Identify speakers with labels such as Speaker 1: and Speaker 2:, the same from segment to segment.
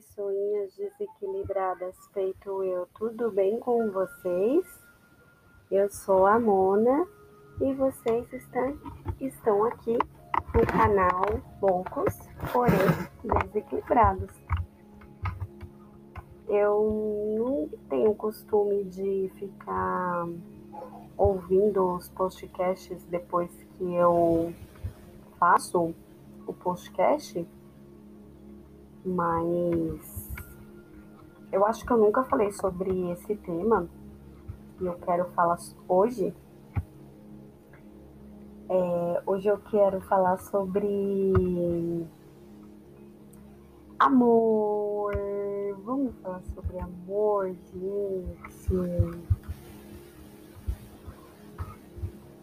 Speaker 1: pessoinhas desequilibradas feito eu, tudo bem com vocês? Eu sou a Mona e vocês estão, aqui no canal Poucos, porém desequilibrados. Eu não tenho costume de ficar ouvindo os podcasts depois que eu faço o podcast mas eu acho que eu nunca falei sobre esse tema e eu quero falar hoje. É, hoje eu quero falar sobre amor. Vamos falar sobre amor, gente.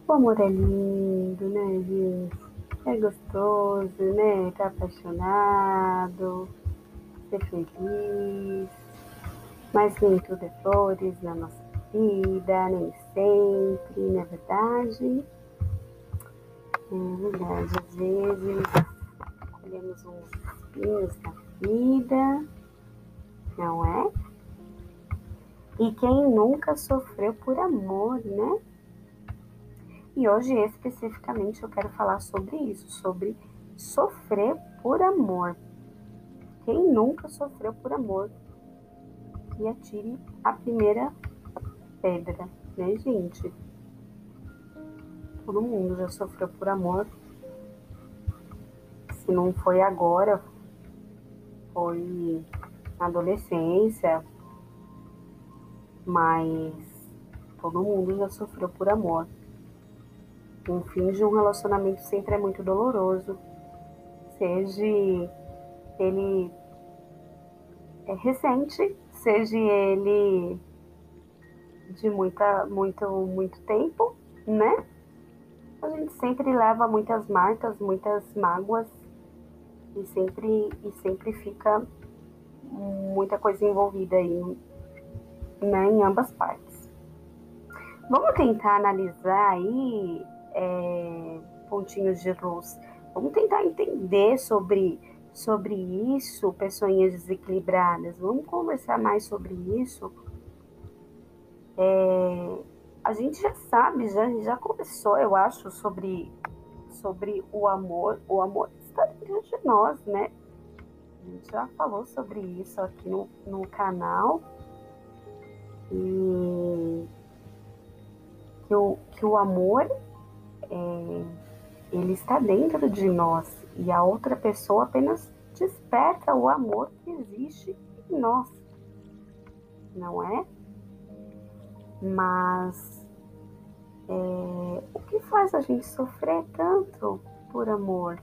Speaker 1: O amor é lindo, né, gente? É gostoso, né? Tá apaixonado, ser feliz. Mas nem tudo é flores na nossa vida, nem sempre, não é verdade? É verdade, às vezes colhemos uns espinhos da vida, não é? E quem nunca sofreu por amor, né? E hoje, especificamente, eu quero falar sobre isso, sobre sofrer por amor. Quem nunca sofreu por amor? E atire a primeira pedra, né, gente? Todo mundo já sofreu por amor. Se não foi agora, foi na adolescência, mas todo mundo já sofreu por amor. O fim de um relacionamento sempre é muito doloroso, seja ele recente, seja ele de muita, muito, muito tempo, né? A gente sempre leva muitas marcas, muitas mágoas e sempre, e sempre fica muita coisa envolvida aí, né, em ambas partes. Vamos tentar analisar aí é, pontinhos de luz. Vamos tentar entender sobre, sobre isso, pessoinhas desequilibradas. Vamos conversar mais sobre isso. É, a gente já sabe, já, já conversou, eu acho, sobre, sobre o amor. O amor está dentro de nós, né? A gente já falou sobre isso aqui no, no canal. E que o, que o amor é, ele está dentro de nós e a outra pessoa apenas desperta o amor que existe em nós, não é? Mas é, o que faz a gente sofrer tanto por amor?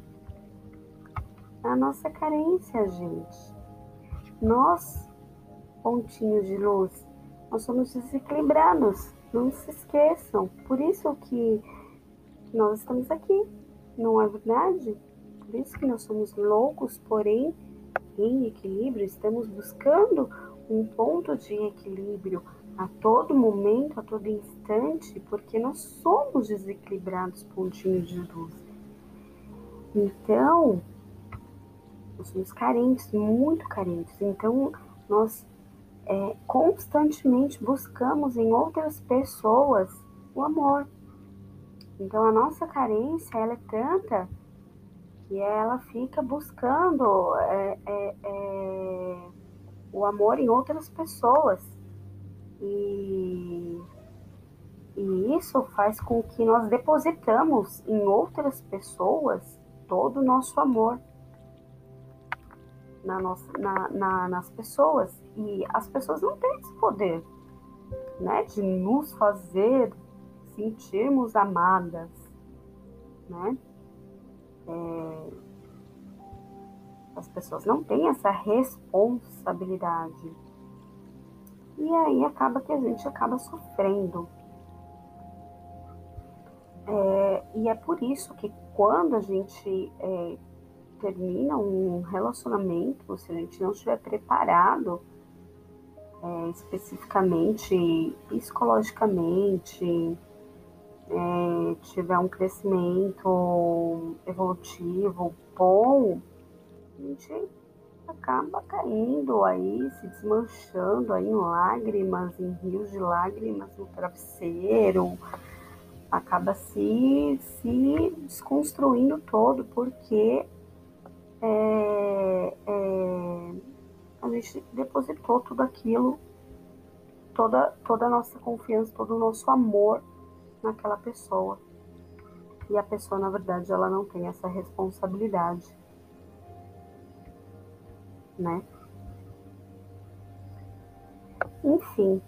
Speaker 1: A nossa carência, gente. Nós, pontinhos de luz, nós somos desequilibrados. Não se esqueçam. Por isso que nós estamos aqui, não é verdade? Por isso que nós somos loucos, porém em equilíbrio, estamos buscando um ponto de equilíbrio a todo momento, a todo instante, porque nós somos desequilibrados pontinhos de luz. Então, nós somos carentes, muito carentes. Então, nós é, constantemente buscamos em outras pessoas o amor, então a nossa carência ela é tanta que ela fica buscando é, é, é, o amor em outras pessoas. E, e isso faz com que nós depositamos em outras pessoas todo o nosso amor na nossa, na, na, nas pessoas. E as pessoas não têm esse poder né, de nos fazer sentirmos amadas, né? É, as pessoas não têm essa responsabilidade. E aí acaba que a gente acaba sofrendo. É, e é por isso que quando a gente é, termina um relacionamento, se a gente não estiver preparado é, especificamente, psicologicamente, é, tiver um crescimento evolutivo bom, gente acaba caindo aí, se desmanchando aí em lágrimas, em rios de lágrimas no travesseiro, acaba se, se desconstruindo todo, porque é, é, a gente depositou tudo aquilo, toda, toda a nossa confiança, todo o nosso amor naquela pessoa. E a pessoa, na verdade, ela não tem essa responsabilidade né? Enfim.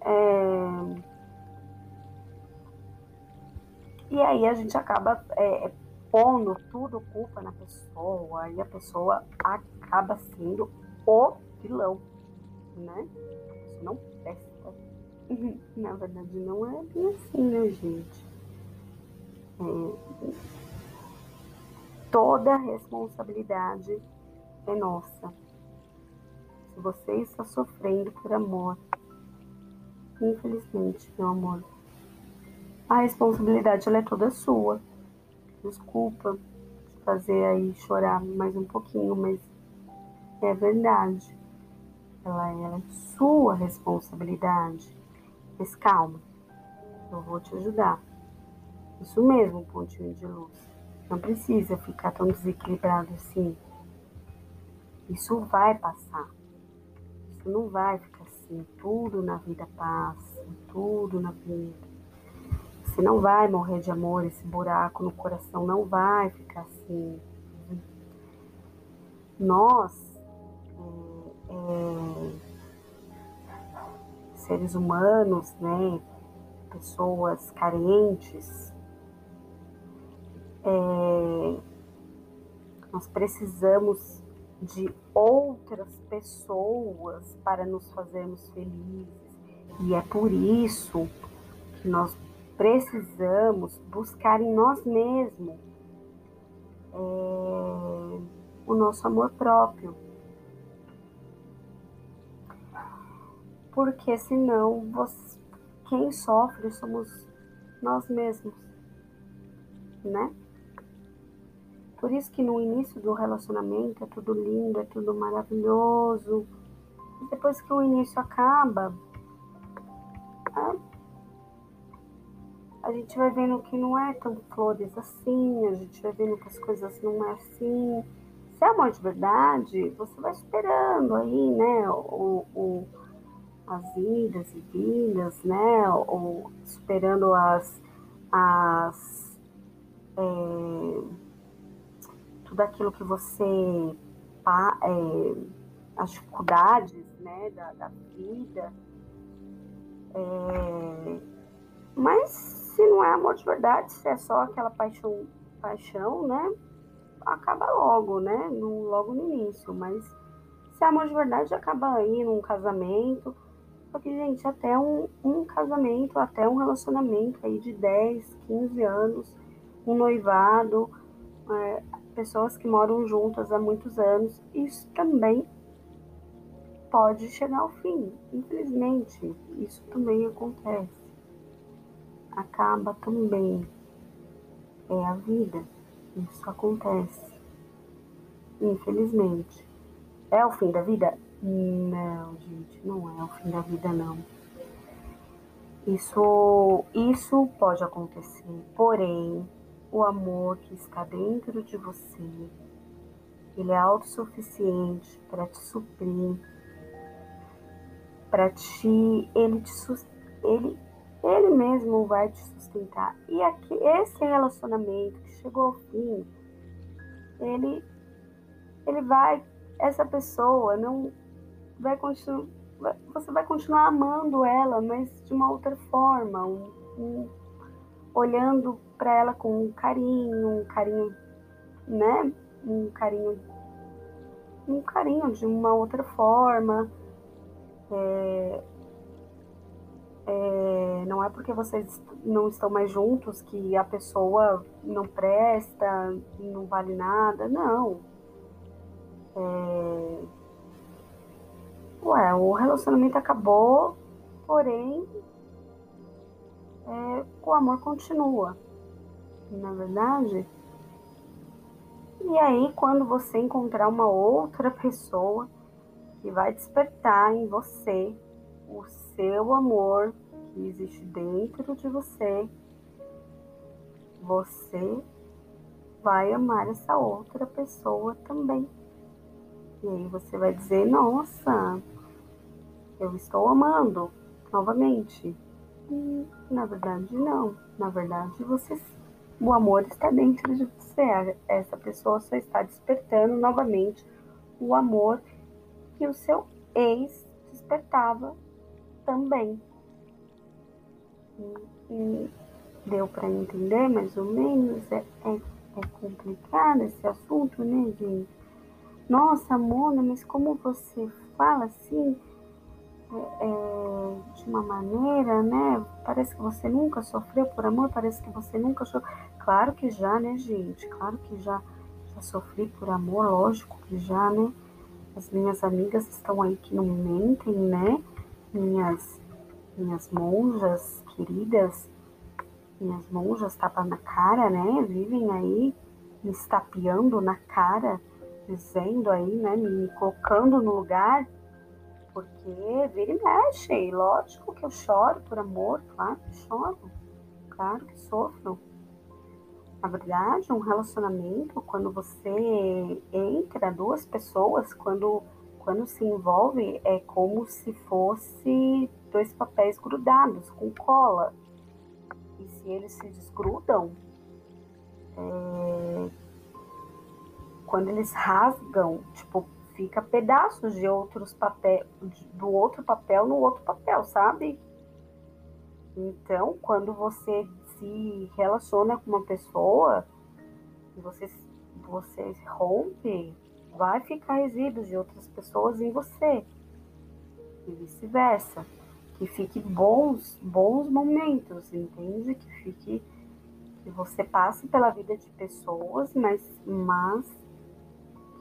Speaker 1: É... E aí a gente acaba é, pondo tudo culpa na pessoa e a pessoa acaba sendo o vilão, né? Isso não presta. Na verdade, não é bem assim, né, gente? É... Toda responsabilidade é nossa. Se você está sofrendo por amor, infelizmente, meu amor, a responsabilidade ela é toda sua. Desculpa te fazer aí chorar mais um pouquinho, mas é verdade. Ela, ela é sua responsabilidade. Mas calma, eu vou te ajudar. Isso mesmo, pontinho de luz. Não precisa ficar tão desequilibrado assim. Isso vai passar. Isso não vai ficar assim. Tudo na vida passa. Tudo na vida. Você não vai morrer de amor. Esse buraco no coração não vai ficar assim. Nós, é, é, seres humanos, né? Pessoas carentes, é, nós precisamos de outras pessoas para nos fazermos felizes. E é por isso que nós precisamos buscar em nós mesmos é, o nosso amor próprio. Porque senão você, quem sofre somos nós mesmos, né? Por isso que no início do relacionamento é tudo lindo, é tudo maravilhoso. E depois que o início acaba, a, a gente vai vendo que não é tão flores assim, a gente vai vendo que as coisas não é assim. Se é amor de verdade, você vai esperando aí, né, o, o as idas e vindas, né, ou superando as, as é, tudo aquilo que você é, as dificuldades né, da, da vida. É, mas se não é amor de verdade, se é só aquela paixão, paixão, né? Acaba logo, né? No, logo no início. Mas se é amor de verdade, acaba aí num casamento. Porque, gente, até um, um casamento, até um relacionamento aí de 10, 15 anos, um noivado, é, pessoas que moram juntas há muitos anos, isso também pode chegar ao fim. Infelizmente, isso também acontece. Acaba também. É a vida. Isso acontece. Infelizmente. É o fim da vida? Não, gente, não é o fim da vida, não. Isso, isso pode acontecer, porém, o amor que está dentro de você. Ele é autossuficiente para te suprir, para te, ele te ele ele mesmo vai te sustentar. E aqui esse relacionamento que chegou ao fim, ele ele vai essa pessoa não vai continuar você vai continuar amando ela, mas de uma outra forma, um, um, olhando para ela com um carinho, um carinho, né? Um carinho, um carinho de uma outra forma. É, é, não é porque vocês não estão mais juntos que a pessoa não presta, não vale nada, não. É, ué, o relacionamento acabou, porém é, o amor continua na verdade. E aí, quando você encontrar uma outra pessoa que vai despertar em você o seu amor que existe dentro de você, você vai amar essa outra pessoa também. E aí você vai dizer: Nossa, eu estou amando novamente. E, na verdade, não. Na verdade, você, o amor está dentro de você. Essa pessoa só está despertando novamente o amor que o seu ex despertava também. E, e deu para entender mais ou menos? É, é, é complicado esse assunto, né, gente? Nossa, Mona, mas como você fala assim, é, de uma maneira, né? Parece que você nunca sofreu por amor, parece que você nunca chorou. Claro que já, né, gente? Claro que já, já sofri por amor, lógico que já, né? As minhas amigas estão aí que não mentem, né? Minhas, minhas monjas queridas, minhas monjas tapa na cara, né? Vivem aí me estapeando na cara dizendo aí, né, me colocando no lugar, porque vira e mexe. E lógico que eu choro por amor, claro que choro, claro que sofro. Na verdade, um relacionamento, quando você entra duas pessoas, quando, quando se envolve, é como se fosse dois papéis grudados com cola. E se eles se desgrudam, é, quando eles rasgam, tipo, fica pedaços de outros papéis, do outro papel no outro papel, sabe? Então, quando você se relaciona com uma pessoa, você, você rompe, vai ficar resíduos de outras pessoas em você. E vice-versa. Que fique bons, bons momentos, entende? Que fique que você passe pela vida de pessoas, mas, mas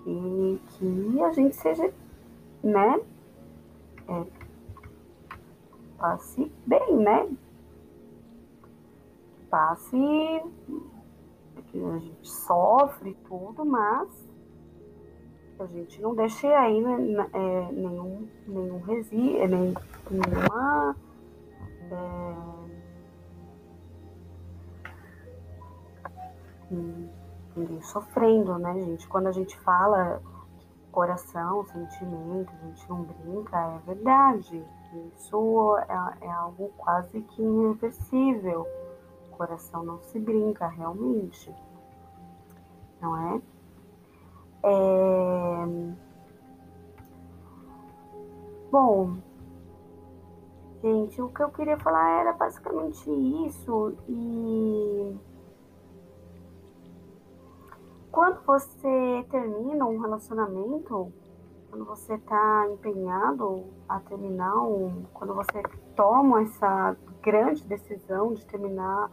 Speaker 1: e que a gente seja, né, é, passe bem, né? Passe que a gente sofre tudo, mas a gente não deixe aí né, é, nenhum, nenhum resíduo, é, nem, nenhuma é, hum, sofrendo, né, gente? Quando a gente fala coração, sentimento, a gente não brinca, é verdade. Isso é, é algo quase que irreversível. O coração não se brinca, realmente. Não é? é... Bom, gente, o que eu queria falar era basicamente isso e quando você termina um relacionamento, quando você está empenhado a terminar, um, quando você toma essa grande decisão de terminar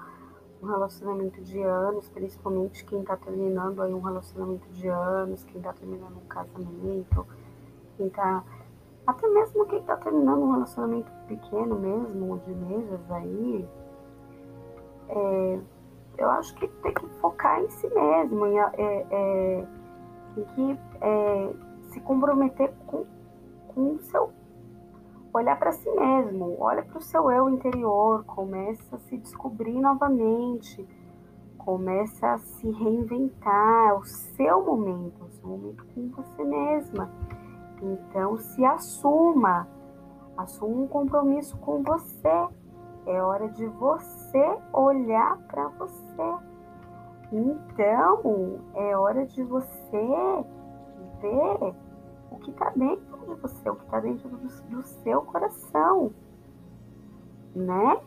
Speaker 1: um relacionamento de anos, principalmente quem está terminando aí um relacionamento de anos, quem está terminando um casamento, quem está até mesmo quem está terminando um relacionamento pequeno mesmo, de meses aí, é, eu acho que tem que focar em si mesmo, em, é, é, que é, se comprometer com, com o seu. Olhar para si mesmo, olha para o seu eu interior, começa a se descobrir novamente, começa a se reinventar, é o seu momento, o seu momento com você mesma. Então se assuma, assuma um compromisso com você é hora de você olhar para você. Então, é hora de você ver o que está dentro de você, o que está dentro do, do, seu coração, né?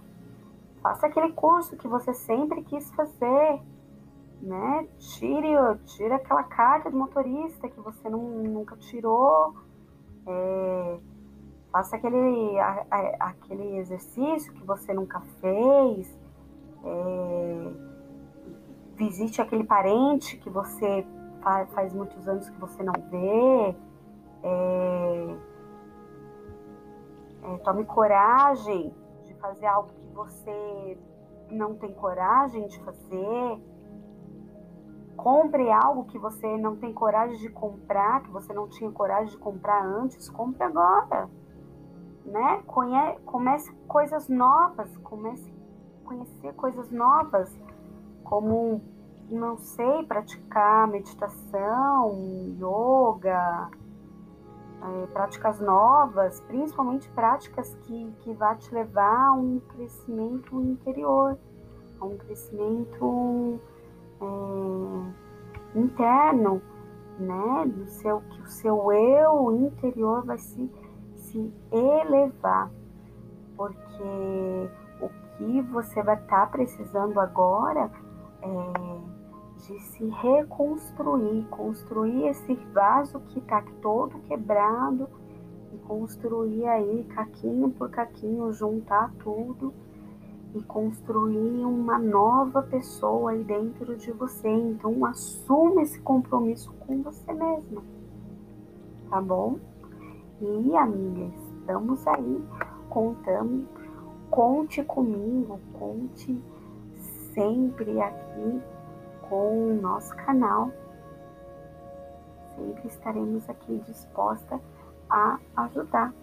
Speaker 1: Faça aquele curso que você sempre quis fazer, né? Tire, tire aquela carta de motorista que você não, nunca tirou. É, Faça aquele, a, a, aquele exercício que você nunca fez. É, visite aquele parente que você faz, muitos anos que você não vê. É, é, tome coragem de fazer algo que você não tem coragem de fazer. Compre algo que você não tem coragem de comprar, que você não tinha coragem de comprar antes, compre agora. Né? Conhe comece coisas novas, comece a conhecer coisas novas, como, não sei, praticar meditação, yoga, é, práticas novas, principalmente práticas que, que vá te levar a um crescimento interior, a um crescimento é, interno, né? Do seu, que o seu eu interior vai se, se elevar, porque o que você vai estar tá precisando agora é de se reconstruir, construir esse vaso que está todo quebrado e construir aí caquinho por caquinho, juntar tudo e construir uma nova pessoa aí dentro de você. Então assuma esse compromisso com você mesma, tá bom? E amigas, estamos aí contando, conte comigo, conte sempre aqui com o nosso canal. Sempre estaremos aqui disposta a ajudar,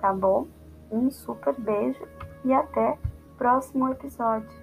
Speaker 1: tá bom? Um super beijo e até próximo episódio.